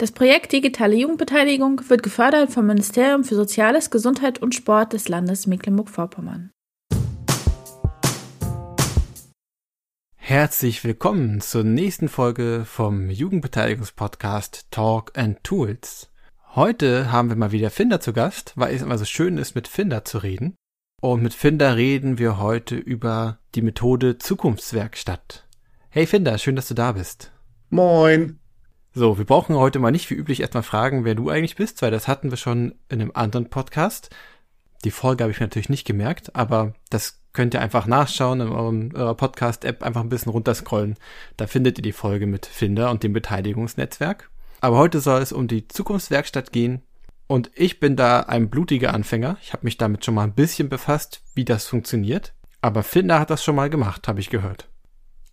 Das Projekt Digitale Jugendbeteiligung wird gefördert vom Ministerium für Soziales, Gesundheit und Sport des Landes Mecklenburg-Vorpommern. Herzlich willkommen zur nächsten Folge vom Jugendbeteiligungspodcast Talk and Tools. Heute haben wir mal wieder Finder zu Gast, weil es immer so schön ist, mit Finder zu reden. Und mit Finder reden wir heute über die Methode Zukunftswerkstatt. Hey Finder, schön, dass du da bist. Moin. So, wir brauchen heute mal nicht wie üblich erstmal fragen, wer du eigentlich bist, weil das hatten wir schon in einem anderen Podcast. Die Folge habe ich mir natürlich nicht gemerkt, aber das könnt ihr einfach nachschauen in eurem, eurer Podcast-App, einfach ein bisschen runterscrollen. Da findet ihr die Folge mit Finder und dem Beteiligungsnetzwerk. Aber heute soll es um die Zukunftswerkstatt gehen, und ich bin da ein blutiger Anfänger. Ich habe mich damit schon mal ein bisschen befasst, wie das funktioniert. Aber Finder hat das schon mal gemacht, habe ich gehört.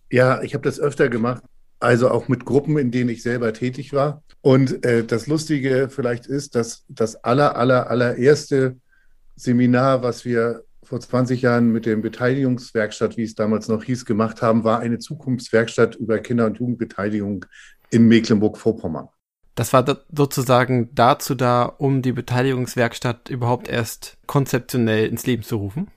Ja, ich habe das öfter gemacht. Also auch mit Gruppen, in denen ich selber tätig war. Und äh, das Lustige vielleicht ist, dass das aller, aller, allererste Seminar, was wir vor 20 Jahren mit dem Beteiligungswerkstatt, wie es damals noch hieß, gemacht haben, war eine Zukunftswerkstatt über Kinder- und Jugendbeteiligung in Mecklenburg-Vorpommern. Das war sozusagen dazu da, um die Beteiligungswerkstatt überhaupt erst konzeptionell ins Leben zu rufen?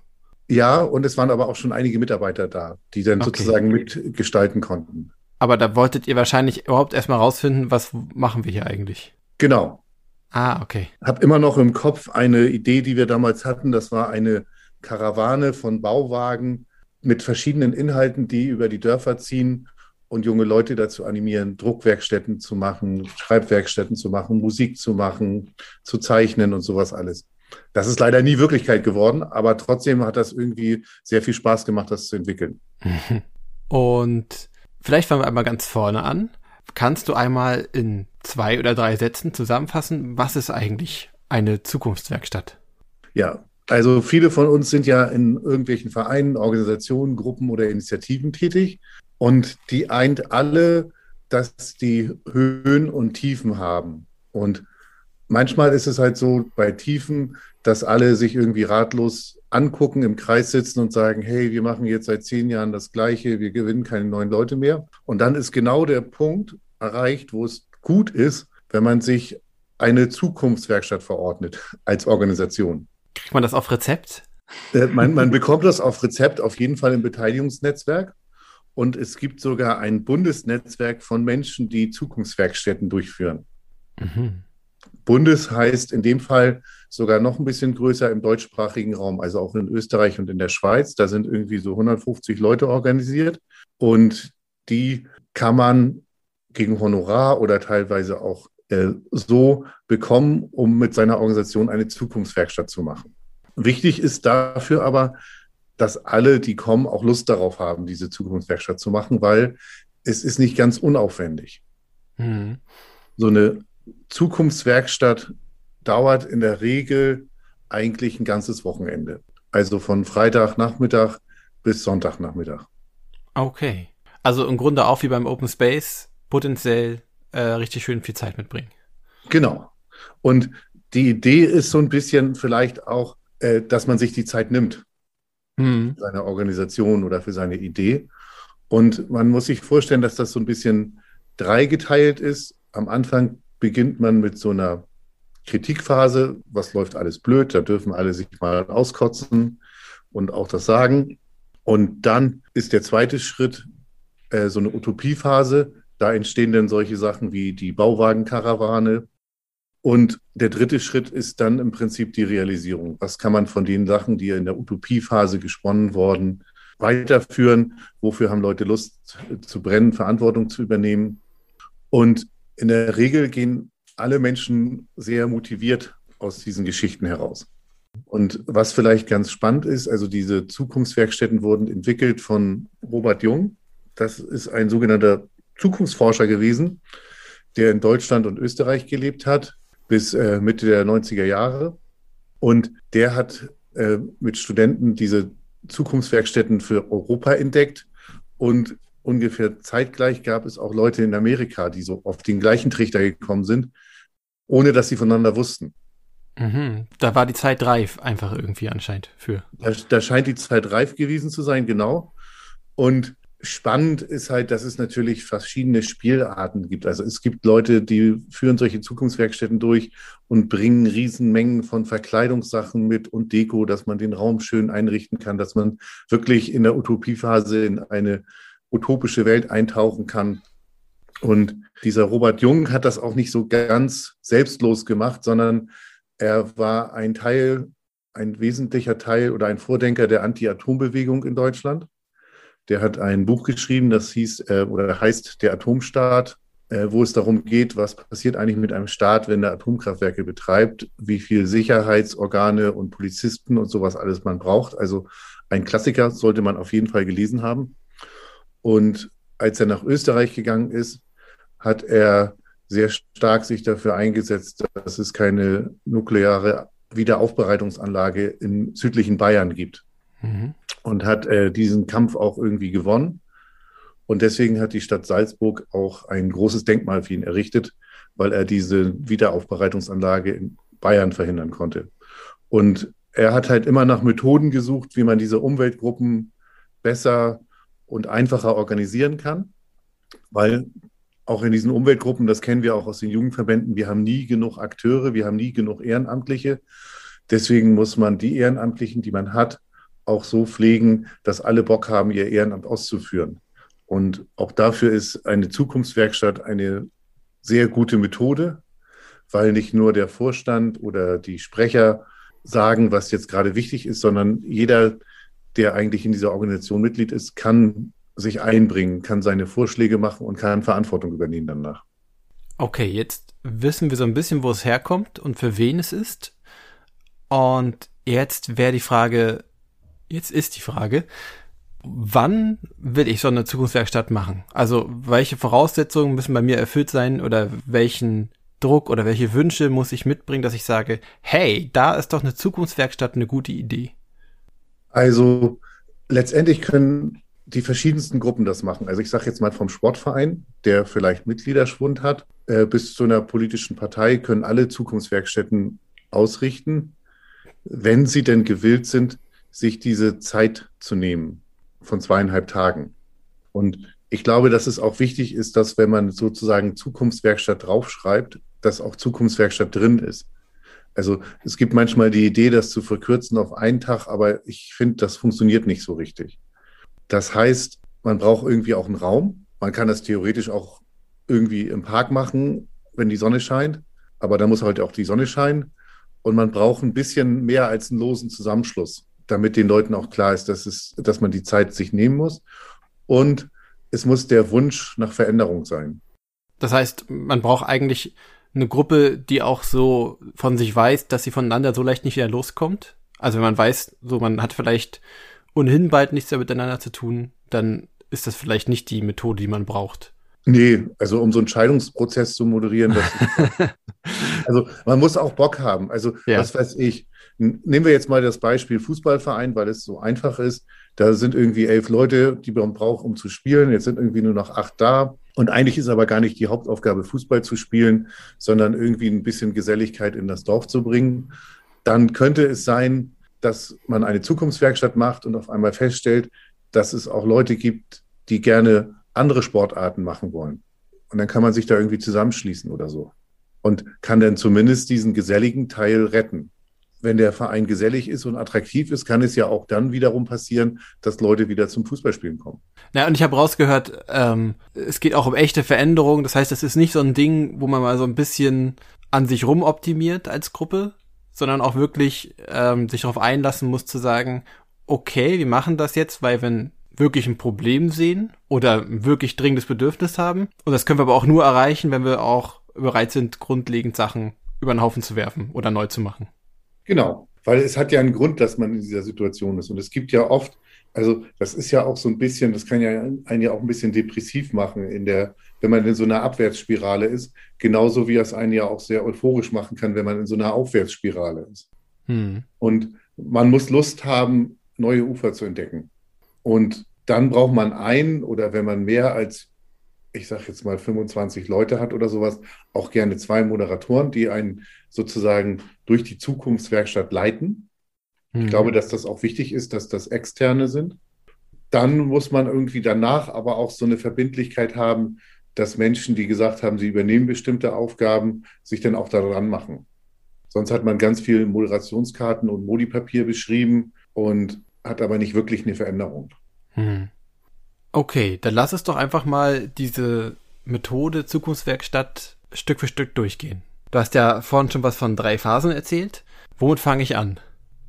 Ja, und es waren aber auch schon einige Mitarbeiter da, die dann okay. sozusagen mitgestalten konnten. Aber da wolltet ihr wahrscheinlich überhaupt erstmal rausfinden, was machen wir hier eigentlich? Genau. Ah, okay. Hab immer noch im Kopf eine Idee, die wir damals hatten. Das war eine Karawane von Bauwagen mit verschiedenen Inhalten, die über die Dörfer ziehen und junge Leute dazu animieren, Druckwerkstätten zu machen, Schreibwerkstätten zu machen, Musik zu machen, zu zeichnen und sowas alles. Das ist leider nie Wirklichkeit geworden, aber trotzdem hat das irgendwie sehr viel Spaß gemacht, das zu entwickeln. Und vielleicht fangen wir einmal ganz vorne an. Kannst du einmal in zwei oder drei Sätzen zusammenfassen, was ist eigentlich eine Zukunftswerkstatt? Ja, also viele von uns sind ja in irgendwelchen Vereinen, Organisationen, Gruppen oder Initiativen tätig. Und die eint alle, dass die Höhen und Tiefen haben. Und manchmal ist es halt so bei Tiefen, dass alle sich irgendwie ratlos angucken, im Kreis sitzen und sagen, hey, wir machen jetzt seit zehn Jahren das Gleiche, wir gewinnen keine neuen Leute mehr. Und dann ist genau der Punkt erreicht, wo es gut ist, wenn man sich eine Zukunftswerkstatt verordnet als Organisation. Kriegt man das auf Rezept? Äh, man, man bekommt das auf Rezept auf jeden Fall im Beteiligungsnetzwerk. Und es gibt sogar ein Bundesnetzwerk von Menschen, die Zukunftswerkstätten durchführen. Mhm. Bundes heißt in dem Fall sogar noch ein bisschen größer im deutschsprachigen Raum, also auch in Österreich und in der Schweiz. Da sind irgendwie so 150 Leute organisiert und die kann man gegen Honorar oder teilweise auch äh, so bekommen, um mit seiner Organisation eine Zukunftswerkstatt zu machen. Wichtig ist dafür aber, dass alle, die kommen, auch Lust darauf haben, diese Zukunftswerkstatt zu machen, weil es ist nicht ganz unaufwendig. Mhm. So eine Zukunftswerkstatt dauert in der Regel eigentlich ein ganzes Wochenende. Also von Freitagnachmittag bis Sonntagnachmittag. Okay. Also im Grunde auch wie beim Open Space potenziell äh, richtig schön viel Zeit mitbringen. Genau. Und die Idee ist so ein bisschen vielleicht auch, äh, dass man sich die Zeit nimmt mhm. für seine Organisation oder für seine Idee. Und man muss sich vorstellen, dass das so ein bisschen dreigeteilt ist. Am Anfang beginnt man mit so einer Kritikphase, was läuft alles blöd, da dürfen alle sich mal auskotzen und auch das sagen. Und dann ist der zweite Schritt äh, so eine Utopiephase. Da entstehen dann solche Sachen wie die Bauwagenkarawane, und der dritte Schritt ist dann im Prinzip die Realisierung. Was kann man von den Sachen, die in der Utopiephase gesponnen wurden, weiterführen? Wofür haben Leute Lust zu brennen, Verantwortung zu übernehmen? Und in der Regel gehen alle Menschen sehr motiviert aus diesen Geschichten heraus. Und was vielleicht ganz spannend ist, also diese Zukunftswerkstätten wurden entwickelt von Robert Jung. Das ist ein sogenannter Zukunftsforscher gewesen, der in Deutschland und Österreich gelebt hat, bis äh, Mitte der 90er Jahre. Und der hat äh, mit Studenten diese Zukunftswerkstätten für Europa entdeckt. Und ungefähr zeitgleich gab es auch Leute in Amerika, die so auf den gleichen Trichter gekommen sind, ohne dass sie voneinander wussten. Mhm. Da war die Zeit reif, einfach irgendwie anscheinend für. Da, da scheint die Zeit reif gewesen zu sein, genau. Und spannend ist halt, dass es natürlich verschiedene Spielarten gibt. Also es gibt Leute, die führen solche Zukunftswerkstätten durch und bringen Riesenmengen von Verkleidungssachen mit und Deko, dass man den Raum schön einrichten kann, dass man wirklich in der Utopiephase in eine utopische Welt eintauchen kann. Und dieser Robert Jung hat das auch nicht so ganz selbstlos gemacht, sondern er war ein Teil, ein wesentlicher Teil oder ein Vordenker der Anti-Atom-Bewegung in Deutschland. Der hat ein Buch geschrieben, das hieß äh, oder heißt Der Atomstaat, äh, wo es darum geht, was passiert eigentlich mit einem Staat, wenn er Atomkraftwerke betreibt, wie viel Sicherheitsorgane und Polizisten und sowas alles man braucht. Also ein Klassiker sollte man auf jeden Fall gelesen haben. Und als er nach Österreich gegangen ist, hat er sehr stark sich dafür eingesetzt, dass es keine nukleare Wiederaufbereitungsanlage im südlichen Bayern gibt. Mhm. Und hat äh, diesen Kampf auch irgendwie gewonnen. Und deswegen hat die Stadt Salzburg auch ein großes Denkmal für ihn errichtet, weil er diese Wiederaufbereitungsanlage in Bayern verhindern konnte. Und er hat halt immer nach Methoden gesucht, wie man diese Umweltgruppen besser und einfacher organisieren kann, weil auch in diesen Umweltgruppen, das kennen wir auch aus den Jugendverbänden, wir haben nie genug Akteure, wir haben nie genug Ehrenamtliche. Deswegen muss man die Ehrenamtlichen, die man hat, auch so pflegen, dass alle Bock haben, ihr Ehrenamt auszuführen. Und auch dafür ist eine Zukunftswerkstatt eine sehr gute Methode, weil nicht nur der Vorstand oder die Sprecher sagen, was jetzt gerade wichtig ist, sondern jeder, der eigentlich in dieser Organisation Mitglied ist, kann sich einbringen, kann seine Vorschläge machen und kann Verantwortung übernehmen danach. Okay, jetzt wissen wir so ein bisschen, wo es herkommt und für wen es ist. Und jetzt wäre die Frage, jetzt ist die Frage, wann will ich so eine Zukunftswerkstatt machen? Also welche Voraussetzungen müssen bei mir erfüllt sein oder welchen Druck oder welche Wünsche muss ich mitbringen, dass ich sage, hey, da ist doch eine Zukunftswerkstatt eine gute Idee? Also letztendlich können die verschiedensten Gruppen das machen. Also ich sage jetzt mal vom Sportverein, der vielleicht Mitgliederschwund hat, äh, bis zu einer politischen Partei können alle Zukunftswerkstätten ausrichten, wenn sie denn gewillt sind, sich diese Zeit zu nehmen von zweieinhalb Tagen. Und ich glaube, dass es auch wichtig ist, dass wenn man sozusagen Zukunftswerkstatt draufschreibt, dass auch Zukunftswerkstatt drin ist. Also es gibt manchmal die Idee, das zu verkürzen auf einen Tag, aber ich finde, das funktioniert nicht so richtig. Das heißt, man braucht irgendwie auch einen Raum. Man kann das theoretisch auch irgendwie im Park machen, wenn die Sonne scheint. Aber da muss halt auch die Sonne scheinen. Und man braucht ein bisschen mehr als einen losen Zusammenschluss, damit den Leuten auch klar ist, dass, es, dass man die Zeit sich nehmen muss. Und es muss der Wunsch nach Veränderung sein. Das heißt, man braucht eigentlich eine Gruppe, die auch so von sich weiß, dass sie voneinander so leicht nicht wieder loskommt. Also wenn man weiß, so man hat vielleicht ohnehin bald nichts mehr miteinander zu tun, dann ist das vielleicht nicht die Methode, die man braucht. Nee, also um so einen Scheidungsprozess zu moderieren, das also man muss auch Bock haben. Also ja. was weiß ich. Nehmen wir jetzt mal das Beispiel Fußballverein, weil es so einfach ist. Da sind irgendwie elf Leute, die man braucht, um zu spielen. Jetzt sind irgendwie nur noch acht da. Und eigentlich ist aber gar nicht die Hauptaufgabe, Fußball zu spielen, sondern irgendwie ein bisschen Geselligkeit in das Dorf zu bringen. Dann könnte es sein, dass man eine Zukunftswerkstatt macht und auf einmal feststellt, dass es auch Leute gibt, die gerne andere Sportarten machen wollen. Und dann kann man sich da irgendwie zusammenschließen oder so. Und kann dann zumindest diesen geselligen Teil retten. Wenn der Verein gesellig ist und attraktiv ist, kann es ja auch dann wiederum passieren, dass Leute wieder zum Fußballspielen kommen. Na, und ich habe rausgehört, ähm, es geht auch um echte Veränderungen. Das heißt, es ist nicht so ein Ding, wo man mal so ein bisschen an sich rumoptimiert als Gruppe, sondern auch wirklich ähm, sich darauf einlassen muss zu sagen, okay, wir machen das jetzt, weil wir wirklich ein Problem sehen oder wirklich dringendes Bedürfnis haben. Und das können wir aber auch nur erreichen, wenn wir auch bereit sind, grundlegend Sachen über den Haufen zu werfen oder neu zu machen. Genau, weil es hat ja einen Grund, dass man in dieser Situation ist. Und es gibt ja oft Also das ist ja auch so ein bisschen, das kann ja einen ja auch ein bisschen depressiv machen in der, wenn man in so einer Abwärtsspirale ist, genauso wie es einen ja auch sehr euphorisch machen kann, wenn man in so einer Aufwärtsspirale ist. Hm. Und man muss Lust haben, neue Ufer zu entdecken. Und dann braucht man ein oder wenn man mehr als, ich sage jetzt mal 25 Leute hat oder sowas, auch gerne zwei Moderatoren, die einen sozusagen durch die Zukunftswerkstatt leiten. Ich mhm. glaube, dass das auch wichtig ist, dass das Externe sind. Dann muss man irgendwie danach aber auch so eine Verbindlichkeit haben, dass Menschen, die gesagt haben, sie übernehmen bestimmte Aufgaben, sich dann auch daran machen. Sonst hat man ganz viel Moderationskarten und Modipapier beschrieben und hat aber nicht wirklich eine Veränderung. Hm. Okay, dann lass es doch einfach mal diese Methode Zukunftswerkstatt Stück für Stück durchgehen. Du hast ja vorhin schon was von drei Phasen erzählt. Womit fange ich an?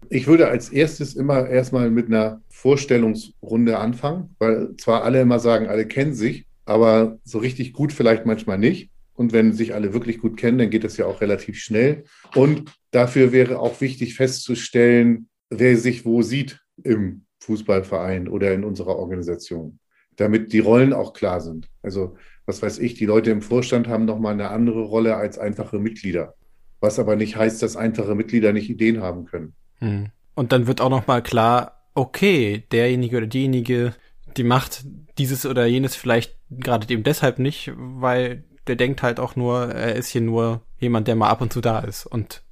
Ich würde als erstes immer erstmal mit einer Vorstellungsrunde anfangen, weil zwar alle immer sagen, alle kennen sich, aber so richtig gut vielleicht manchmal nicht. Und wenn sich alle wirklich gut kennen, dann geht das ja auch relativ schnell. Und dafür wäre auch wichtig festzustellen, wer sich wo sieht im Fußballverein oder in unserer Organisation, damit die Rollen auch klar sind. Also, was weiß ich, die Leute im Vorstand haben nochmal eine andere Rolle als einfache Mitglieder. Was aber nicht heißt, dass einfache Mitglieder nicht Ideen haben können. Hm. Und dann wird auch nochmal klar, okay, derjenige oder diejenige, die macht dieses oder jenes vielleicht gerade eben deshalb nicht, weil der denkt halt auch nur, er ist hier nur jemand, der mal ab und zu da ist und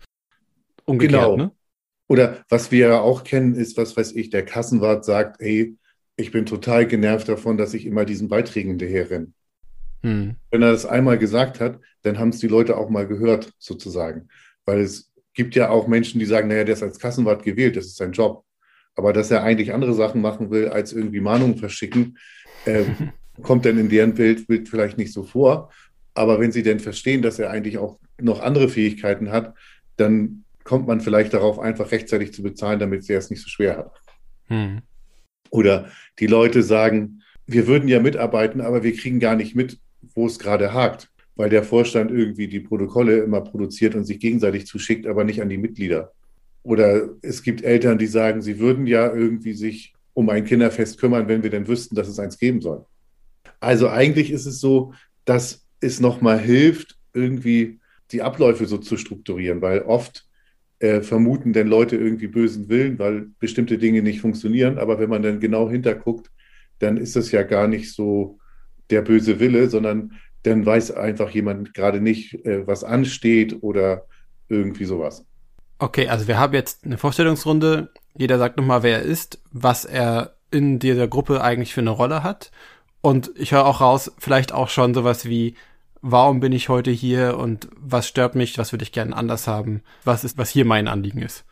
umgekehrt, genau. ne? Oder was wir ja auch kennen, ist, was weiß ich, der Kassenwart sagt, hey, ich bin total genervt davon, dass ich immer diesen Beiträgen hinterher Hm. Wenn er das einmal gesagt hat, dann haben es die Leute auch mal gehört, sozusagen. Weil es gibt ja auch Menschen, die sagen, naja, der ist als Kassenwart gewählt, das ist sein Job. Aber dass er eigentlich andere Sachen machen will, als irgendwie Mahnungen verschicken, äh, kommt dann in deren Bild, Bild vielleicht nicht so vor. Aber wenn sie denn verstehen, dass er eigentlich auch noch andere Fähigkeiten hat, dann kommt man vielleicht darauf, einfach rechtzeitig zu bezahlen, damit sie es nicht so schwer hat. Hm. Oder die Leute sagen, wir würden ja mitarbeiten, aber wir kriegen gar nicht mit, wo es gerade hakt, weil der Vorstand irgendwie die Protokolle immer produziert und sich gegenseitig zuschickt, aber nicht an die Mitglieder. Oder es gibt Eltern, die sagen, sie würden ja irgendwie sich um ein Kinderfest kümmern, wenn wir denn wüssten, dass es eins geben soll. Also eigentlich ist es so, dass es nochmal hilft, irgendwie die Abläufe so zu strukturieren, weil oft äh, vermuten denn Leute irgendwie bösen Willen, weil bestimmte Dinge nicht funktionieren. Aber wenn man dann genau hinterguckt, dann ist das ja gar nicht so der böse Wille, sondern dann weiß einfach jemand gerade nicht, äh, was ansteht oder irgendwie sowas. Okay, also wir haben jetzt eine Vorstellungsrunde. Jeder sagt nochmal, wer er ist, was er in dieser Gruppe eigentlich für eine Rolle hat. Und ich höre auch raus, vielleicht auch schon sowas wie, warum bin ich heute hier und was stört mich, was würde ich gerne anders haben, was ist, was hier mein Anliegen ist.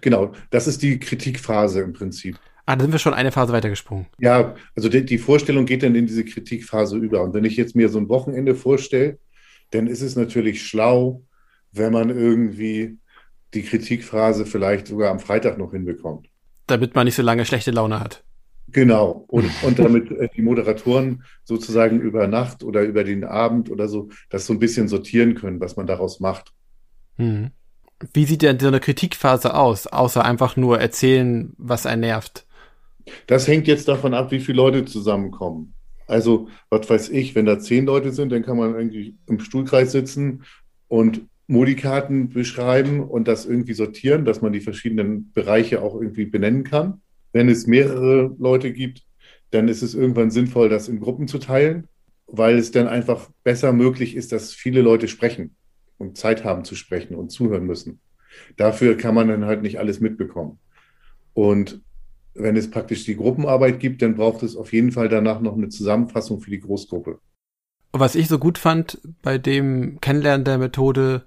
Genau, das ist die Kritikphase im Prinzip. Ah, da sind wir schon eine Phase weitergesprungen. Ja, also die, die Vorstellung geht dann in diese Kritikphase über. Und wenn ich jetzt mir so ein Wochenende vorstelle, dann ist es natürlich schlau, wenn man irgendwie die Kritikphase vielleicht sogar am Freitag noch hinbekommt. Damit man nicht so lange schlechte Laune hat. Genau. Und, und damit äh, die Moderatoren sozusagen über Nacht oder über den Abend oder so das so ein bisschen sortieren können, was man daraus macht. Hm. Wie sieht denn so eine Kritikphase aus, außer einfach nur erzählen, was einen nervt? Das hängt jetzt davon ab, wie viele Leute zusammenkommen. Also, was weiß ich, wenn da zehn Leute sind, dann kann man irgendwie im Stuhlkreis sitzen und Modikarten beschreiben und das irgendwie sortieren, dass man die verschiedenen Bereiche auch irgendwie benennen kann. Wenn es mehrere Leute gibt, dann ist es irgendwann sinnvoll, das in Gruppen zu teilen, weil es dann einfach besser möglich ist, dass viele Leute sprechen und Zeit haben zu sprechen und zuhören müssen. Dafür kann man dann halt nicht alles mitbekommen. Und wenn es praktisch die Gruppenarbeit gibt, dann braucht es auf jeden Fall danach noch eine Zusammenfassung für die Großgruppe. Was ich so gut fand bei dem Kennenlernen der Methode,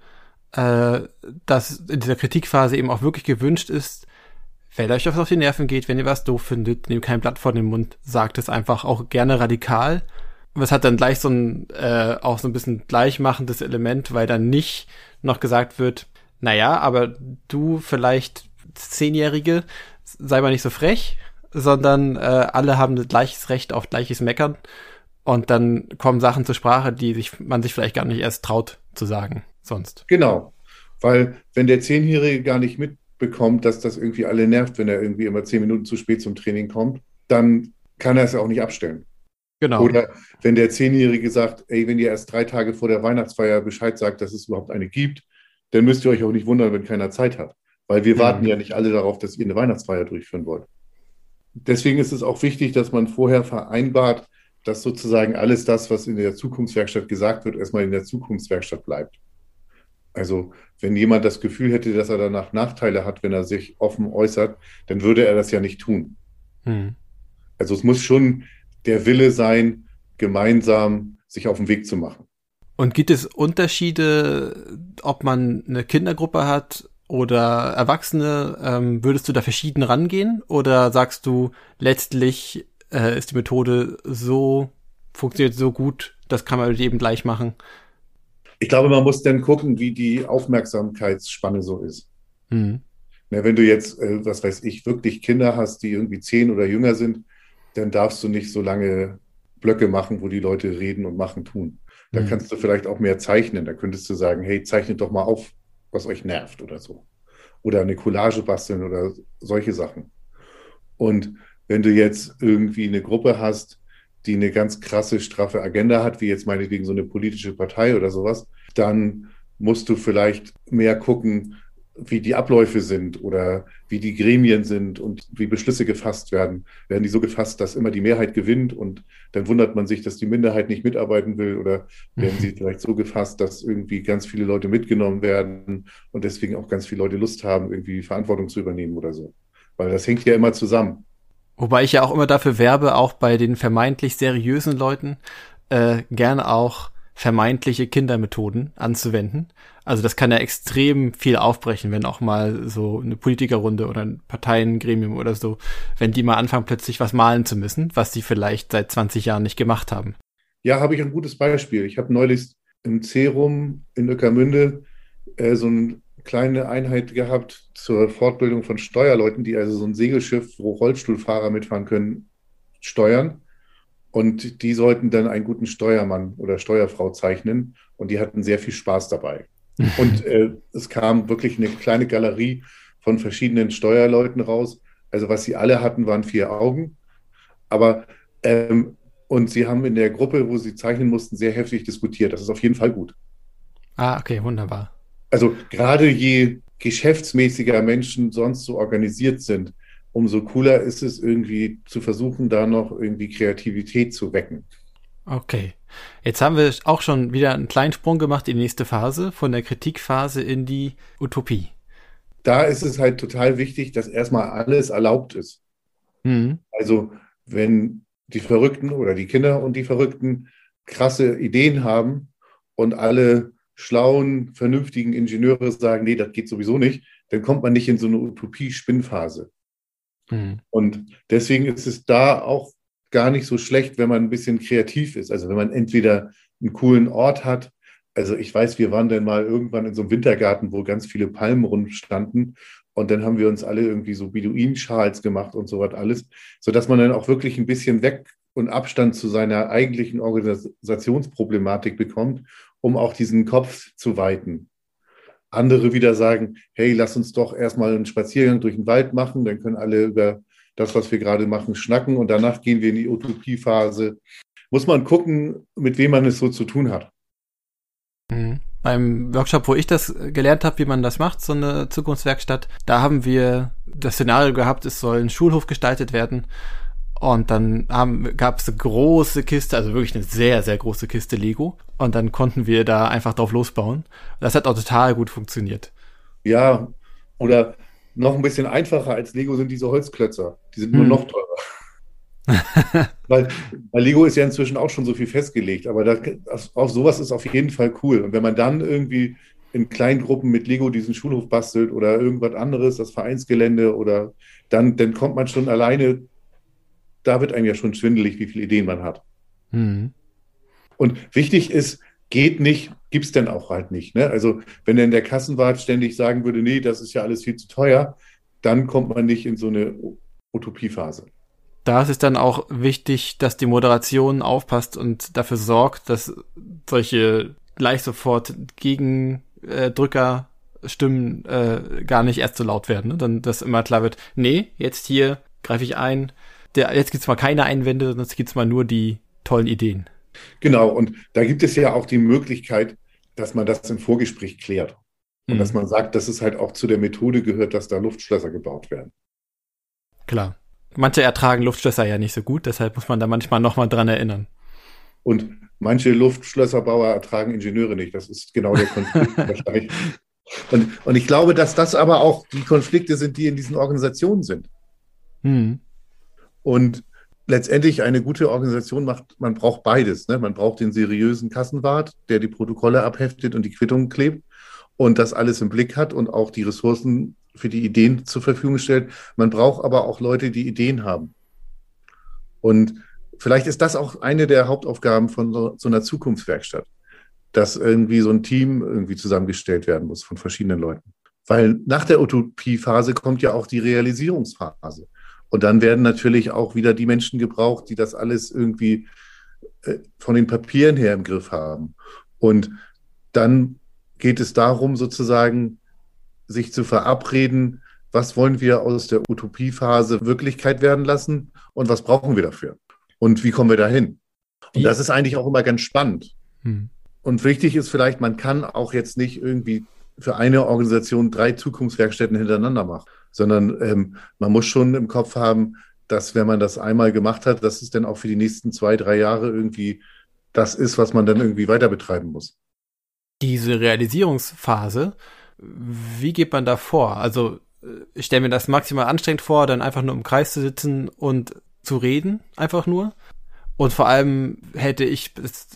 äh, dass in dieser Kritikphase eben auch wirklich gewünscht ist, Wenn euch was auf die Nerven geht, wenn ihr was doof findet, nehmt kein Blatt vor den Mund, sagt es einfach auch gerne radikal. Was hat dann gleich so ein, äh, auch so ein bisschen gleichmachendes Element, weil dann nicht noch gesagt wird, naja, aber du vielleicht Zehnjährige, sei mal nicht so frech, sondern äh, alle haben gleiches Recht auf gleiches Meckern. Und dann kommen Sachen zur Sprache, die sich, man sich vielleicht gar nicht erst traut zu sagen sonst. Genau. Weil wenn der Zehnjährige gar nicht mit bekommt, dass das irgendwie alle nervt, wenn er irgendwie immer zehn Minuten zu spät zum Training kommt, dann kann er es auch nicht abstellen. Genau. Oder wenn der Zehnjährige sagt, ey, wenn ihr erst drei Tage vor der Weihnachtsfeier Bescheid sagt, dass es überhaupt eine gibt, dann müsst ihr euch auch nicht wundern, wenn keiner Zeit hat. Weil wir mhm. warten ja nicht alle darauf, dass ihr eine Weihnachtsfeier durchführen wollt. Deswegen ist es auch wichtig, dass man vorher vereinbart, dass sozusagen alles das, was in der Zukunftswerkstatt gesagt wird, erstmal in der Zukunftswerkstatt bleibt. Also wenn jemand das Gefühl hätte, dass er danach Nachteile hat, wenn er sich offen äußert, dann würde er das ja nicht tun. Mhm. Also es muss schon der Wille sein, gemeinsam sich auf den Weg zu machen. Und gibt es Unterschiede, ob man eine Kindergruppe hat oder Erwachsene? Ähm, würdest du da verschieden rangehen? Oder sagst du, letztlich äh, ist die Methode so, funktioniert so gut, das kann man jedem gleich machen? Ich glaube, man muss dann gucken, wie die Aufmerksamkeitsspanne so ist. Mhm. Ja, wenn du jetzt, äh, was weiß ich, wirklich Kinder hast, die irgendwie zehn oder jünger sind, dann darfst du nicht so lange Blöcke machen, wo die Leute reden und machen, tun. Da mhm. kannst du vielleicht auch mehr zeichnen. Da könntest du sagen, hey, zeichnet doch mal auf, was euch nervt oder so. Oder eine Collage basteln oder solche Sachen. Und wenn du jetzt irgendwie eine Gruppe hast, die eine ganz krasse, straffe Agenda hat, wie jetzt meinetwegen so eine politische Partei oder sowas, dann musst du vielleicht mehr gucken, wie die Abläufe sind oder wie die Gremien sind und wie Beschlüsse gefasst werden. Werden die so gefasst, dass immer die Mehrheit gewinnt und dann wundert man sich, dass die Minderheit nicht mitarbeiten will oder werden sie vielleicht so gefasst, dass irgendwie ganz viele Leute mitgenommen werden und deswegen auch ganz viele Leute Lust haben, irgendwie Verantwortung zu übernehmen oder so. Weil das hängt ja immer zusammen. Wobei ich ja auch immer dafür werbe, auch bei den vermeintlich seriösen Leuten, äh, gerne auch vermeintliche Kindermethoden anzuwenden. Also das kann ja extrem viel aufbrechen, wenn auch mal so eine Politikerrunde oder ein Parteiengremium oder so, wenn die mal anfangen, plötzlich was malen zu müssen, was sie vielleicht seit 20 Jahren nicht gemacht haben. Ja, habe ich ein gutes Beispiel. Ich habe neulich im Cerum in Öckermünde äh, so eine kleine Einheit gehabt zur Fortbildung von Steuerleuten, die also so ein Segelschiff, wo Rollstuhlfahrer mitfahren können, steuern. Und die sollten dann einen guten Steuermann oder Steuerfrau zeichnen. Und die hatten sehr viel Spaß dabei. Und äh, es kam wirklich eine kleine Galerie von verschiedenen Steuerleuten raus. Also was sie alle hatten, waren vier Augen. Aber ähm, und sie haben in der Gruppe, wo sie zeichnen mussten, sehr heftig diskutiert. Das ist auf jeden Fall gut. Ah, okay, wunderbar. Also gerade je geschäftsmäßiger Menschen sonst so organisiert sind, umso cooler ist es irgendwie zu versuchen, da noch irgendwie Kreativität zu wecken. Okay. Jetzt haben wir auch schon wieder einen kleinen Sprung gemacht in die nächste Phase, von der Kritikphase in die Utopie. Da ist es halt total wichtig, dass erstmal alles erlaubt ist. Mhm. Also, wenn die Verrückten oder die Kinder und die Verrückten krasse Ideen haben und alle schlauen, vernünftigen Ingenieure sagen, nee, das geht sowieso nicht, dann kommt man nicht in so eine Utopie-Spinnphase. Mhm. Und deswegen ist es da auch gar nicht so schlecht, wenn man ein bisschen kreativ ist. Also wenn man entweder einen coolen Ort hat. Also ich weiß, wir waren dann mal irgendwann in so einem Wintergarten, wo ganz viele Palmen rumstanden. Und dann haben wir uns alle irgendwie so Beduinschals gemacht und so was alles, sodass man dann auch wirklich ein bisschen weg und Abstand zu seiner eigentlichen Organisationsproblematik bekommt, um auch diesen Kopf zu weiten. Andere wieder sagen, hey, lass uns doch erstmal einen Spaziergang durch den Wald machen, dann können alle über das, was wir gerade machen, schnacken und danach gehen wir in die Utopiephase. Muss man gucken, mit wem man es so zu tun hat. Mhm. Beim Workshop, wo ich das gelernt habe, wie man das macht, so eine Zukunftswerkstatt, da haben wir das Szenario gehabt, es soll ein Schulhof gestaltet werden. Und dann gab es eine große Kiste, also wirklich eine sehr, sehr große Kiste Lego. Und dann konnten wir da einfach drauf losbauen. Das hat auch total gut funktioniert. Ja, oder noch ein bisschen einfacher als Lego sind diese Holzklötzer. Die sind nur hm. noch teurer. weil, weil, Lego ist ja inzwischen auch schon so viel festgelegt, aber da, auf sowas ist auf jeden Fall cool. Und wenn man dann irgendwie in kleinen Gruppen mit Lego diesen Schulhof bastelt oder irgendwas anderes, das Vereinsgelände oder dann, dann kommt man schon alleine, da wird einem ja schon schwindelig, wie viele Ideen man hat. Mhm. Und wichtig ist, geht nicht, gibt es denn auch halt nicht. Ne? Also wenn denn der Kassenwart ständig sagen würde, nee, das ist ja alles viel zu teuer, dann kommt man nicht in so eine Utopiephase. Da ist es dann auch wichtig, dass die Moderation aufpasst und dafür sorgt, dass solche gleich sofort Gegendrücker Stimmen äh, gar nicht erst so laut werden. Ne? Dann, dass immer klar wird, nee, jetzt hier greife ich ein, der, jetzt gibt's mal keine Einwände, sondern jetzt gibt's mal nur die tollen Ideen. Genau, und da gibt es ja auch die Möglichkeit, dass man das im Vorgespräch klärt. Und mhm. dass man sagt, dass es halt auch zu der Methode gehört, dass da Luftschlösser gebaut werden. Klar. Manche ertragen Luftschlösser ja nicht so gut, deshalb muss man da manchmal nochmal dran erinnern. Und manche Luftschlösserbauer ertragen Ingenieure nicht. Das ist genau der Konflikt wahrscheinlich. Und, und ich glaube, dass das aber auch die Konflikte sind, die in diesen Organisationen sind. Mhm. Und letztendlich eine gute Organisation macht, man braucht beides. Ne? Man braucht den seriösen Kassenwart, der die Protokolle abheftet und die Quittungen klebt und das alles im Blick hat und auch die Ressourcen für die Ideen zur Verfügung stellt. Man braucht aber auch Leute, die Ideen haben. Und vielleicht ist das auch eine der Hauptaufgaben von so, so einer Zukunftswerkstatt, dass irgendwie so ein Team irgendwie zusammengestellt werden muss von verschiedenen Leuten. Weil nach der Utopiephase kommt ja auch die Realisierungsphase. Und dann werden natürlich auch wieder die Menschen gebraucht, die das alles irgendwie äh, von den Papieren her im Griff haben. Und dann geht es darum, sozusagen sich zu verabreden, was wollen wir aus der Utopiephase Wirklichkeit werden lassen und was brauchen wir dafür? Und wie kommen wir dahin? Und das ist eigentlich auch immer ganz spannend. Hm. Und wichtig ist vielleicht, man kann auch jetzt nicht irgendwie für eine Organisation drei Zukunftswerkstätten hintereinander machen sondern ähm, man muss schon im Kopf haben, dass wenn man das einmal gemacht hat, dass es dann auch für die nächsten zwei, drei Jahre irgendwie das ist, was man dann irgendwie weiter betreiben muss. Diese Realisierungsphase, wie geht man da vor? Also ich stelle mir das maximal anstrengend vor, dann einfach nur im Kreis zu sitzen und zu reden, einfach nur. Und vor allem hätte ich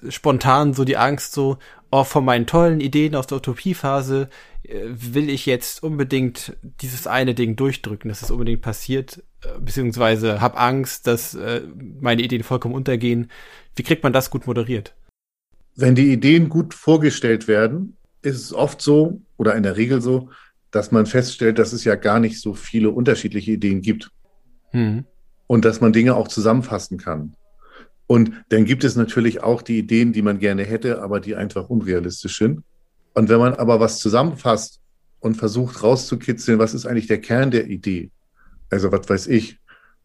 spontan so die Angst, so, oh, von meinen tollen Ideen aus der Utopiephase äh, will ich jetzt unbedingt dieses eine Ding durchdrücken, dass es unbedingt passiert, äh, beziehungsweise habe Angst, dass äh, meine Ideen vollkommen untergehen. Wie kriegt man das gut moderiert? Wenn die Ideen gut vorgestellt werden, ist es oft so oder in der Regel so, dass man feststellt, dass es ja gar nicht so viele unterschiedliche Ideen gibt. Hm. Und dass man Dinge auch zusammenfassen kann. Und dann gibt es natürlich auch die Ideen, die man gerne hätte, aber die einfach unrealistisch sind. Und wenn man aber was zusammenfasst und versucht rauszukitzeln, was ist eigentlich der Kern der Idee? Also was weiß ich,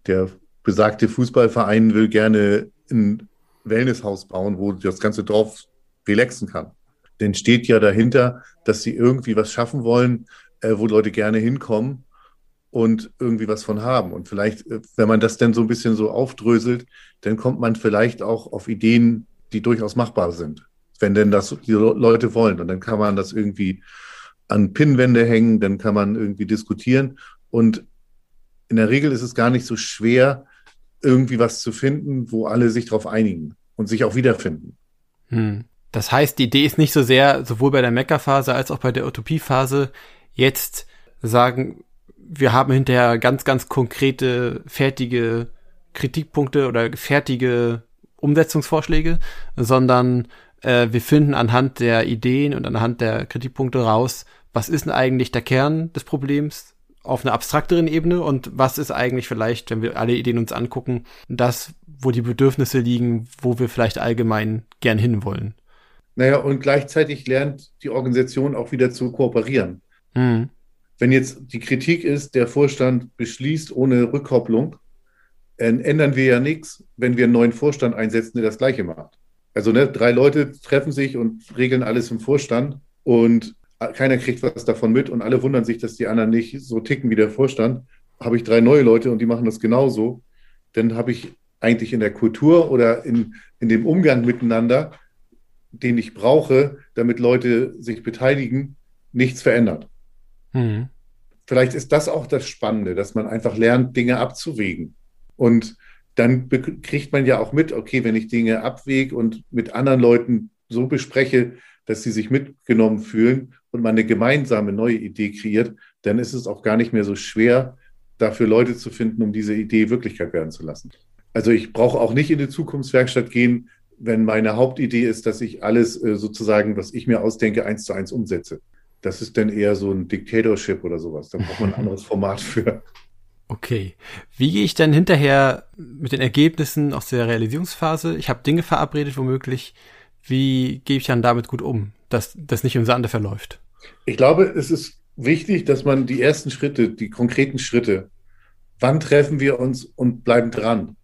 der besagte Fußballverein will gerne ein Wellnesshaus bauen, wo das ganze Dorf relaxen kann. Denn steht ja dahinter, dass sie irgendwie was schaffen wollen, äh, wo Leute gerne hinkommen und irgendwie was von haben. Und vielleicht, äh, wenn man das dann so ein bisschen so aufdröselt, dann kommt man vielleicht auch auf Ideen, die durchaus machbar sind, wenn denn das die Leute wollen. Und dann kann man das irgendwie an Pinnwände hängen, dann kann man irgendwie diskutieren. Und in der Regel ist es gar nicht so schwer, irgendwie was zu finden, wo alle sich darauf einigen und sich auch wiederfinden. Hm. Das heißt, die Idee ist nicht so sehr, sowohl bei der Mecker-Phase als auch bei der Utopie-Phase, jetzt sagen, wir haben hinterher ganz, ganz konkrete, fertige Kritikpunkte oder fertige Umsetzungsvorschläge, sondern äh, wir finden anhand der Ideen und anhand der Kritikpunkte raus, was ist denn eigentlich der Kern des Problems auf einer abstrakteren Ebene und was ist eigentlich vielleicht, wenn wir alle Ideen uns angucken, das, wo die Bedürfnisse liegen, wo wir vielleicht allgemein gern hinwollen. Naja, und gleichzeitig lernt die Organisation auch wieder zu kooperieren. Mhm. Wenn jetzt die Kritik ist, der Vorstand beschließt ohne Rückkopplung, ändern wir ja nichts, wenn wir einen neuen Vorstand einsetzen, der das Gleiche macht. Also ne, drei Leute treffen sich und regeln alles im Vorstand und keiner kriegt was davon mit und alle wundern sich, dass die anderen nicht so ticken wie der Vorstand. Habe ich drei neue Leute und die machen das genauso, dann habe ich eigentlich in der Kultur oder in, in dem Umgang miteinander, den ich brauche, damit Leute sich beteiligen, nichts verändert. Mhm. Vielleicht ist das auch das Spannende, dass man einfach lernt, Dinge abzuwägen. Und dann kriegt man ja auch mit, okay, wenn ich Dinge abwäge und mit anderen Leuten so bespreche, dass sie sich mitgenommen fühlen und man eine gemeinsame neue Idee kreiert, dann ist es auch gar nicht mehr so schwer, dafür Leute zu finden, um diese Idee Wirklichkeit werden zu lassen. Also ich brauche auch nicht in die Zukunftswerkstatt gehen, wenn meine Hauptidee ist, dass ich alles äh, sozusagen, was ich mir ausdenke, eins zu eins umsetze. Das ist dann eher so ein Dictatorship oder sowas. Da braucht man ein anderes Format für. Okay. Wie gehe ich denn hinterher mit den Ergebnissen aus der Realisierungsphase? Ich habe Dinge verabredet, womöglich. Wie gehe ich dann damit gut um, dass das nicht im Sande verläuft? Ich glaube, es ist wichtig, dass man die ersten Schritte, die konkreten Schritte wann treffen wir uns und bleiben dran?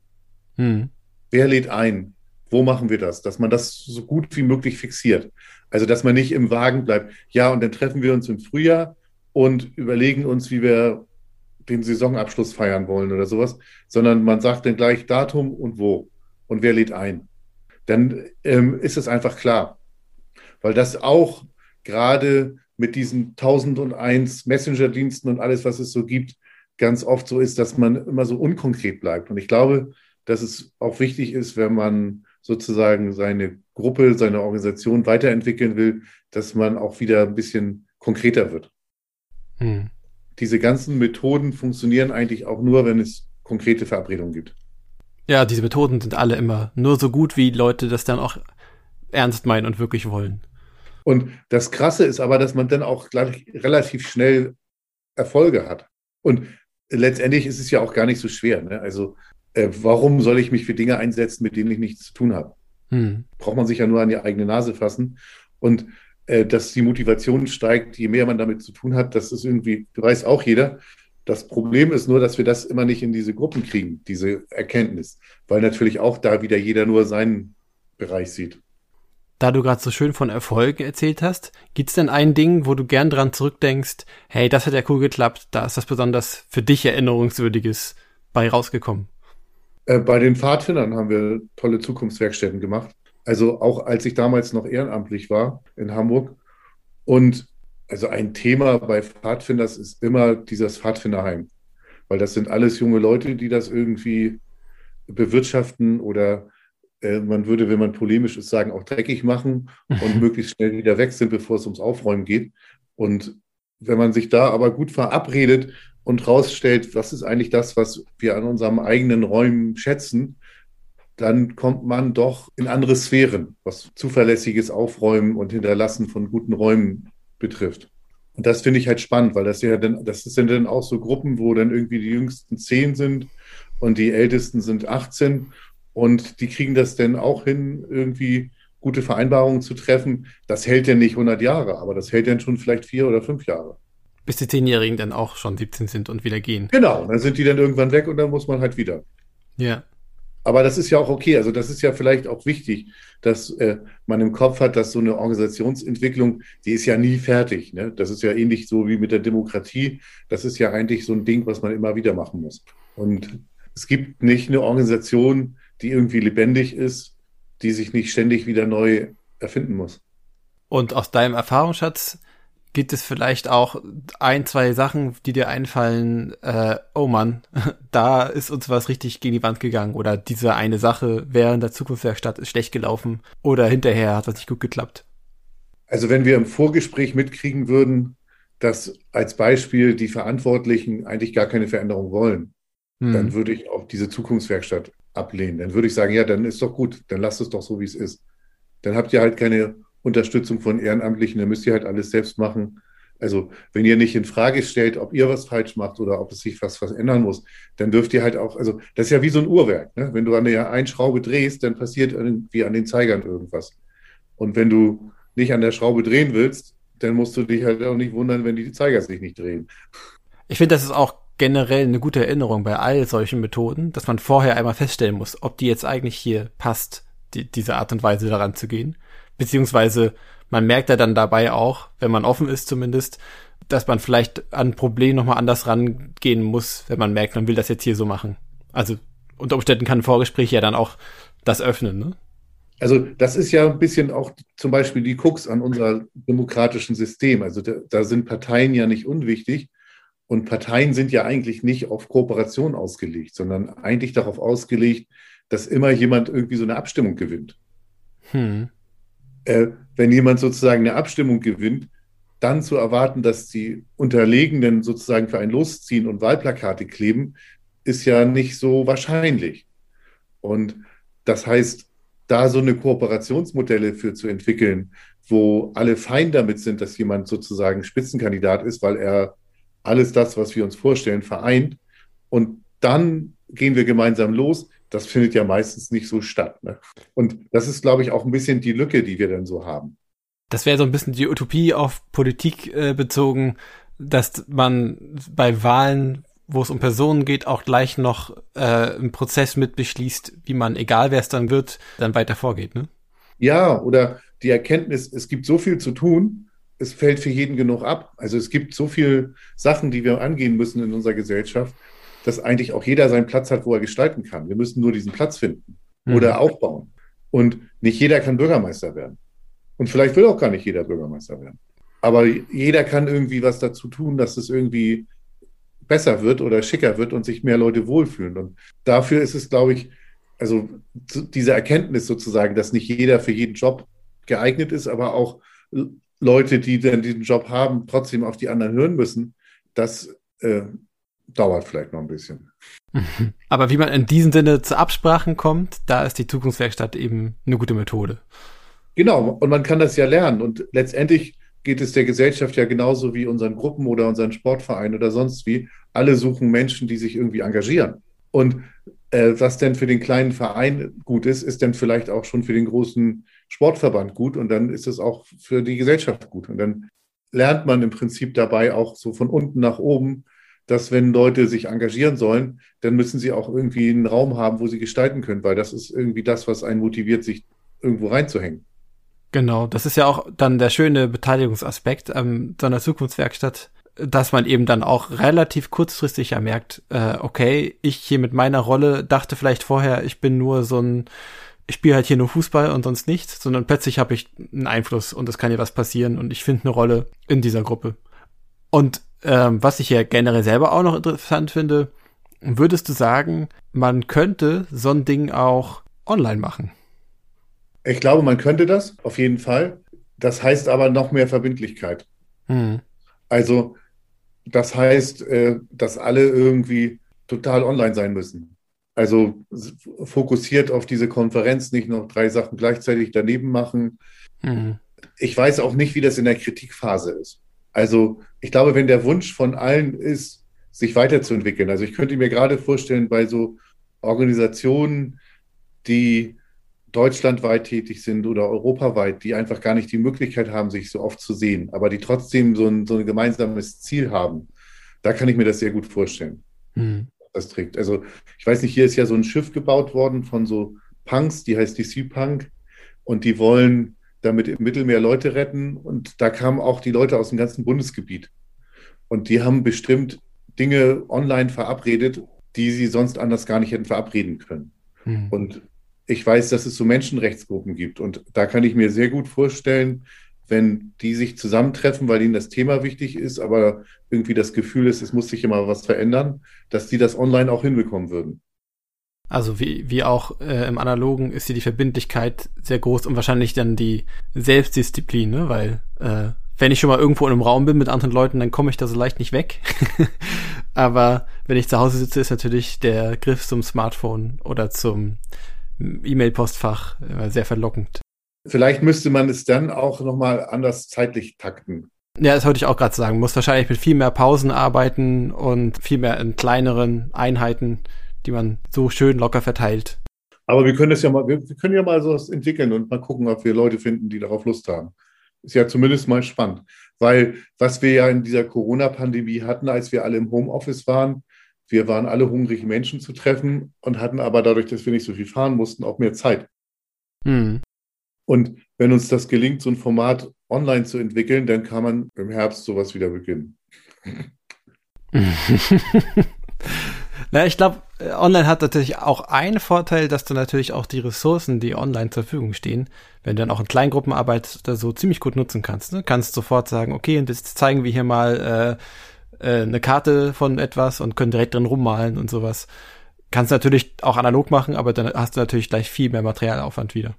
Hm. Wer lädt ein? Wo machen wir das? Dass man das so gut wie möglich fixiert. Also, dass man nicht im Wagen bleibt. Ja, und dann treffen wir uns im Frühjahr und überlegen uns, wie wir den Saisonabschluss feiern wollen oder sowas, sondern man sagt dann gleich Datum und wo und wer lädt ein. Dann ähm, ist es einfach klar. Weil das auch gerade mit diesen 1001 Messenger-Diensten und alles, was es so gibt, ganz oft so ist, dass man immer so unkonkret bleibt. Und ich glaube, dass es auch wichtig ist, wenn man sozusagen seine Gruppe, seine Organisation weiterentwickeln will, dass man auch wieder ein bisschen konkreter wird. Hm. Diese ganzen Methoden funktionieren eigentlich auch nur, wenn es konkrete Verabredungen gibt. Ja, diese Methoden sind alle immer nur so gut, wie Leute das dann auch ernst meinen und wirklich wollen. Und das Krasse ist aber, dass man dann auch gleich relativ schnell Erfolge hat. Und letztendlich ist es ja auch gar nicht so schwer. Ne? Also äh, warum soll ich mich für Dinge einsetzen, mit denen ich nichts zu tun habe? Hm. Braucht man sich ja nur an die eigene Nase fassen. Und äh, dass die Motivation steigt, je mehr man damit zu tun hat, das ist irgendwie, weiß auch jeder. Das Problem ist nur, dass wir das immer nicht in diese Gruppen kriegen, diese Erkenntnis, weil natürlich auch da wieder jeder nur seinen Bereich sieht. Da du gerade so schön von Erfolgen erzählt hast, gibt's denn ein Ding, wo du gern dran zurückdenkst, hey, das hat ja cool geklappt, da ist was besonders für dich Erinnerungswürdiges bei rausgekommen? Äh, bei den Pfadfindern haben wir tolle Zukunftswerkstätten gemacht. Also auch als ich damals noch ehrenamtlich war in Hamburg. Und also ein Thema bei Pfadfinders ist immer dieses Pfadfinderheim. Weil das sind alles junge Leute, die das irgendwie bewirtschaften oder äh, man würde, wenn man polemisch ist, sagen, auch dreckig machen und möglichst schnell wieder weg sind, bevor es ums Aufräumen geht. Und wenn man sich da aber gut verabredet und rausstellt, was ist eigentlich das, was wir an unserem eigenen Räumen schätzen, dann kommt man doch in andere Sphären, was zuverlässiges Aufräumen und Hinterlassen von guten Räumen betrifft. Und das finde ich halt spannend, weil das ja dann, das sind dann auch so Gruppen, wo dann irgendwie die jüngsten zehn sind und die ältesten sind 18 und die kriegen das dann auch hin, irgendwie gute Vereinbarungen zu treffen. Das hält ja nicht 100 Jahre, aber das hält dann schon vielleicht vier oder fünf Jahre. Bis die Zehnjährigen dann auch schon 17 sind und wieder gehen. Genau, dann sind die dann irgendwann weg und dann muss man halt wieder. Ja. Aber das ist ja auch okay. Also das ist ja vielleicht auch wichtig, dass äh, man im Kopf hat, dass so eine Organisationsentwicklung, die ist ja nie fertig. Ne? Das ist ja ähnlich so wie mit der Demokratie. Das ist ja eigentlich so ein Ding, was man immer wieder machen muss. Und es gibt nicht eine Organisation, die irgendwie lebendig ist, die sich nicht ständig wieder neu erfinden muss. Und aus deinem Erfahrungsschatz Gibt es vielleicht auch ein, zwei Sachen, die dir einfallen, äh, oh Mann, da ist uns was richtig gegen die Wand gegangen oder diese eine Sache während der Zukunftswerkstatt ist schlecht gelaufen oder hinterher hat was nicht gut geklappt? Also wenn wir im Vorgespräch mitkriegen würden, dass als Beispiel die Verantwortlichen eigentlich gar keine Veränderung wollen, hm. dann würde ich auch diese Zukunftswerkstatt ablehnen. Dann würde ich sagen, ja, dann ist doch gut, dann lasst es doch so, wie es ist. Dann habt ihr halt keine Unterstützung von Ehrenamtlichen, dann müsst ihr halt alles selbst machen. Also wenn ihr nicht in Frage stellt, ob ihr was falsch macht oder ob es sich was, was ändern muss, dann dürft ihr halt auch, also das ist ja wie so ein Uhrwerk. Ne? Wenn du an der einen Schraube drehst, dann passiert irgendwie an den Zeigern irgendwas. Und wenn du nicht an der Schraube drehen willst, dann musst du dich halt auch nicht wundern, wenn die Zeiger sich nicht drehen. Ich finde, das ist auch generell eine gute Erinnerung bei all solchen Methoden, dass man vorher einmal feststellen muss, ob die jetzt eigentlich hier passt, die, diese Art und Weise daran zu gehen. Beziehungsweise man merkt ja dann dabei auch, wenn man offen ist zumindest, dass man vielleicht an ein Problem nochmal anders rangehen muss, wenn man merkt, man will das jetzt hier so machen. Also unter Umständen kann ein Vorgespräch ja dann auch das öffnen, ne? Also das ist ja ein bisschen auch zum Beispiel die Krux an unser demokratischen System. Also da, da sind Parteien ja nicht unwichtig. Und Parteien sind ja eigentlich nicht auf Kooperation ausgelegt, sondern eigentlich darauf ausgelegt, dass immer jemand irgendwie so eine Abstimmung gewinnt. Hm äh, wenn jemand sozusagen eine Abstimmung gewinnt, dann zu erwarten, dass die Unterlegenen sozusagen für ein Losziehen und Wahlplakate kleben, ist ja nicht so wahrscheinlich. Und das heißt, da so eine Kooperationsmodelle für zu entwickeln, wo alle fein damit sind, dass jemand sozusagen Spitzenkandidat ist, weil er alles das, was wir uns vorstellen, vereint. Und dann gehen wir gemeinsam los das findet ja meistens nicht so statt. Ne? Und das ist, glaube ich, auch ein bisschen die Lücke, die wir dann so haben. Das wäre so ein bisschen die Utopie auf Politik äh, bezogen, dass man bei Wahlen, wo es um Personen geht, auch gleich noch äh, einen Prozess mit beschließt, wie man, egal wer es dann wird, dann weiter vorgeht, ne? Ja, oder die Erkenntnis, es gibt so viel zu tun, es fällt für jeden genug ab. Also es gibt so viele Sachen, die wir angehen müssen in unserer Gesellschaft, dass eigentlich auch jeder seinen Platz hat, wo er gestalten kann. Wir müssen nur diesen Platz finden mhm. oder aufbauen. Und nicht jeder kann Bürgermeister werden. Und vielleicht will auch gar nicht jeder Bürgermeister werden. Aber jeder kann irgendwie was dazu tun, dass es irgendwie besser wird oder schicker wird und sich mehr Leute wohlfühlen. Und dafür ist es, glaube ich, also diese Erkenntnis sozusagen, dass nicht jeder für jeden Job geeignet ist, aber auch Leute, die dann diesen Job haben, trotzdem auf die anderen hören müssen, das äh, dauert vielleicht noch ein bisschen. Aber wie man in diesem Sinne zu Absprachen kommt, da ist die Zukunftswerkstatt eben eine gute Methode. Genau, und man kann das ja lernen. Und letztendlich geht es der Gesellschaft ja genauso wie unseren Gruppen oder unseren Sportvereinen oder sonst wie. Alle suchen Menschen, die sich irgendwie engagieren. Und äh, was denn für den kleinen Verein gut ist, ist dann vielleicht auch schon für den großen Sportverband gut und dann ist es auch für die Gesellschaft gut. Und dann lernt man im Prinzip dabei auch so von unten nach oben, dass wenn Leute sich engagieren sollen, dann müssen sie auch irgendwie einen Raum haben, wo sie gestalten können, weil das ist irgendwie das, was einen motiviert, sich irgendwo reinzuhängen. Genau, das ist ja auch dann der schöne Beteiligungsaspekt an so einer Zukunftswerkstatt, dass man eben dann auch relativ kurzfristig ja merkt, äh, okay, ich hier mit meiner Rolle dachte vielleicht vorher, ich bin nur so ein, ich spiele halt hier nur Fußball und sonst nichts, sondern plötzlich habe ich einen Einfluss und es kann ja was passieren und ich finde eine Rolle in dieser Gruppe. Und ähm, was ich ja generell selber auch noch interessant finde, würdest du sagen, man könnte so ein Ding auch online machen? Ich glaube, man könnte das, auf jeden Fall. Das heißt aber noch mehr Verbindlichkeit. Mhm. Also das heißt, äh, dass alle irgendwie total online sein müssen. Also fokussiert auf diese Konferenz, nicht noch drei Sachen gleichzeitig daneben machen. Mhm. Ich weiß auch nicht, wie das in der Kritikphase ist. Also ich glaube, wenn der Wunsch von allen ist, sich weiterzuentwickeln, also ich könnte mir gerade vorstellen, bei so Organisationen, die deutschlandweit tätig sind oder europaweit, die einfach gar nicht die Möglichkeit haben, sich so oft zu sehen, aber die trotzdem so ein, so ein gemeinsames Ziel haben, da kann ich mir das sehr gut vorstellen. Mhm. Das trägt. Also ich weiß nicht, hier ist ja so ein Schiff gebaut worden von so Punks, die heißt DC Punk und die wollen damit im Mittelmeer Leute retten und da kamen auch die Leute aus dem ganzen Bundesgebiet und die haben bestimmt Dinge online verabredet, die sie sonst anders gar nicht hätten verabreden können. Mhm. Und ich weiß, dass es so Menschenrechtsgruppen gibt. Und da kann ich mir sehr gut vorstellen, wenn die sich zusammentreffen, weil ihnen das Thema wichtig ist, aber irgendwie das Gefühl ist, es muss sich immer was verändern, dass die das online auch hinbekommen würden. Also wie, wie auch äh, im Analogen ist hier die Verbindlichkeit sehr groß und wahrscheinlich dann die Selbstdisziplin, ne? weil äh, wenn ich schon mal irgendwo in einem Raum bin mit anderen Leuten, dann komme ich da so leicht nicht weg. Aber wenn ich zu Hause sitze, ist natürlich der Griff zum Smartphone oder zum E-Mail-Postfach äh, sehr verlockend. Vielleicht müsste man es dann auch nochmal anders zeitlich takten. Ja, das wollte ich auch gerade sagen. Muss wahrscheinlich mit viel mehr Pausen arbeiten und viel mehr in kleineren Einheiten, die man so schön locker verteilt. Aber wir können das ja mal, wir, wir können ja mal sowas entwickeln und mal gucken, ob wir Leute finden, die darauf Lust haben. Ist ja zumindest mal spannend. Weil was wir ja in dieser Corona-Pandemie hatten, als wir alle im Homeoffice waren, wir waren alle hungrig, Menschen zu treffen und hatten aber dadurch, dass wir nicht so viel fahren mussten, auch mehr Zeit. Hm. Und wenn uns das gelingt, so ein Format online zu entwickeln, dann kann man im Herbst sowas wieder beginnen. Na, ich glaube, online hat natürlich auch einen Vorteil, dass du natürlich auch die Ressourcen, die online zur Verfügung stehen, wenn du dann auch in Kleingruppen arbeitest, da so ziemlich gut nutzen kannst. Ne? Kannst sofort sagen, okay, und jetzt zeigen wir hier mal äh, äh, eine Karte von etwas und können direkt drin rummalen und sowas. Kannst natürlich auch analog machen, aber dann hast du natürlich gleich viel mehr Materialaufwand wieder.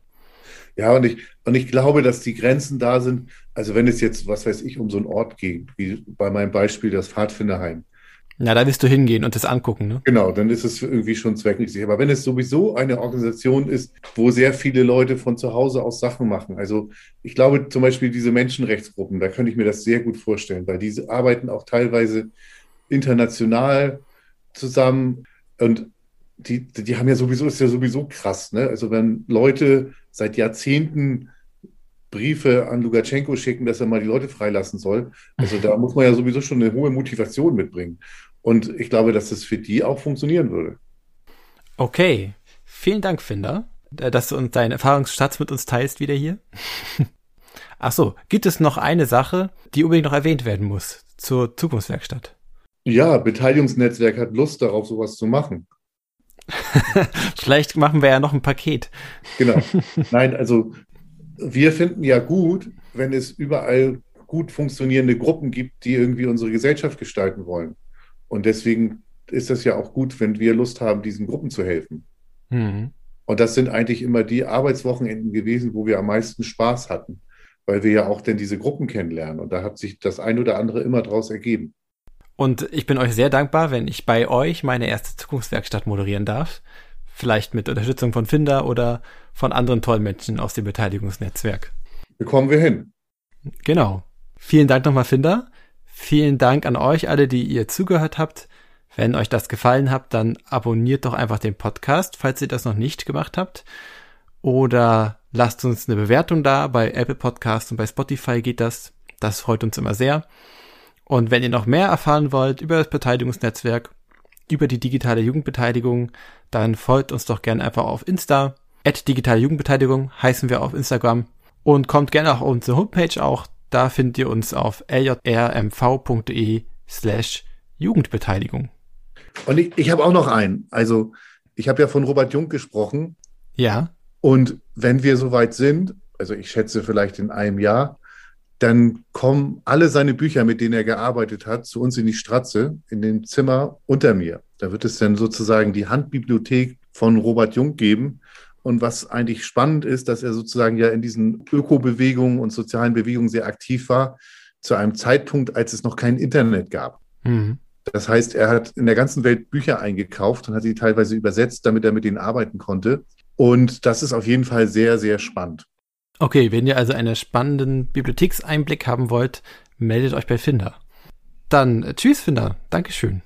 Ja, und ich, und ich glaube, dass die Grenzen da sind. Also wenn es jetzt, was weiß ich, um so einen Ort geht, wie bei meinem Beispiel das Pfadfinderheim, ja, da wirst du hingehen und das angucken, ne? Genau, dann ist es irgendwie schon zweckmäßig. Aber wenn es sowieso eine Organisation ist, wo sehr viele Leute von zu Hause aus Sachen machen, also ich glaube zum Beispiel diese Menschenrechtsgruppen, da könnte ich mir das sehr gut vorstellen, weil diese arbeiten auch teilweise international zusammen und die, die haben ja sowieso, ist ja sowieso krass, ne? Also wenn Leute seit Jahrzehnten Briefe an Lugatschenko schicken, dass er mal die Leute freilassen soll. Also da muss man ja sowieso schon eine hohe Motivation mitbringen. Und ich glaube, dass das für die auch funktionieren würde. Okay. Vielen Dank, Finder, äh, dass du uns deinen Erfahrungsschatz mit uns teilst wieder hier. Ach so, gibt es noch eine Sache, die unbedingt noch erwähnt werden muss zur Zukunftswerkstatt? Ja, Beteiligungsnetzwerk hat Lust darauf, sowas zu machen. Vielleicht machen wir ja noch ein Paket. Genau. Nein, also wir finden ja gut, wenn es überall gut funktionierende Gruppen gibt, die irgendwie unsere Gesellschaft gestalten wollen. Und deswegen ist das ja auch gut, wenn wir Lust haben, diesen Gruppen zu helfen. Mhm. Und das sind eigentlich immer die Arbeitswochenenden gewesen, wo wir am meisten Spaß hatten, weil wir ja auch denn diese Gruppen kennenlernen. Und da hat sich das ein oder andere immer draus ergeben. Und ich bin euch sehr dankbar, wenn ich bei euch meine erste Zukunftswerkstatt moderieren darf. Vielleicht mit Unterstützung von Finder oder von anderen tollen Menschen aus dem Beteiligungsnetzwerk. Bekommen wir hin. Genau. Vielen Dank nochmal, Finder. Vielen Dank an euch alle, die ihr zugehört habt. Wenn euch das gefallen hat, dann abonniert doch einfach den Podcast, falls ihr das noch nicht gemacht habt. Oder lasst uns eine Bewertung da. Bei Apple Podcast und bei Spotify geht das. Das freut uns immer sehr. Und wenn ihr noch mehr erfahren wollt über das Beteiligungsnetzwerk, über die digitale Jugendbeteiligung, dann folgt uns doch gerne einfach auf Insta. At digitale Jugendbeteiligung heißen wir auf Instagram. Und kommt gerne auch auf unsere Homepage auch. Da findet ihr uns auf ljrmv.de slash Jugendbeteiligung. Und ich, ich habe auch noch einen. Also, ich habe ja von Robert Jung gesprochen. Ja. Und wenn wir soweit sind, also ich schätze vielleicht in einem Jahr, dann kommen alle seine Bücher, mit denen er gearbeitet hat, zu uns in die Stratze, in dem Zimmer unter mir. Da wird es dann sozusagen die Handbibliothek von Robert Jung geben. Und was eigentlich spannend ist, dass er sozusagen ja in diesen Ökobewegungen und sozialen Bewegungen sehr aktiv war, zu einem Zeitpunkt, als es noch kein Internet gab. Mhm. Das heißt, er hat in der ganzen Welt Bücher eingekauft und hat sie teilweise übersetzt, damit er mit ihnen arbeiten konnte. Und das ist auf jeden Fall sehr, sehr spannend. Okay, wenn ihr also einen spannenden Bibliothekseinblick haben wollt, meldet euch bei Finder. Dann äh, tschüss, Finder. Dankeschön.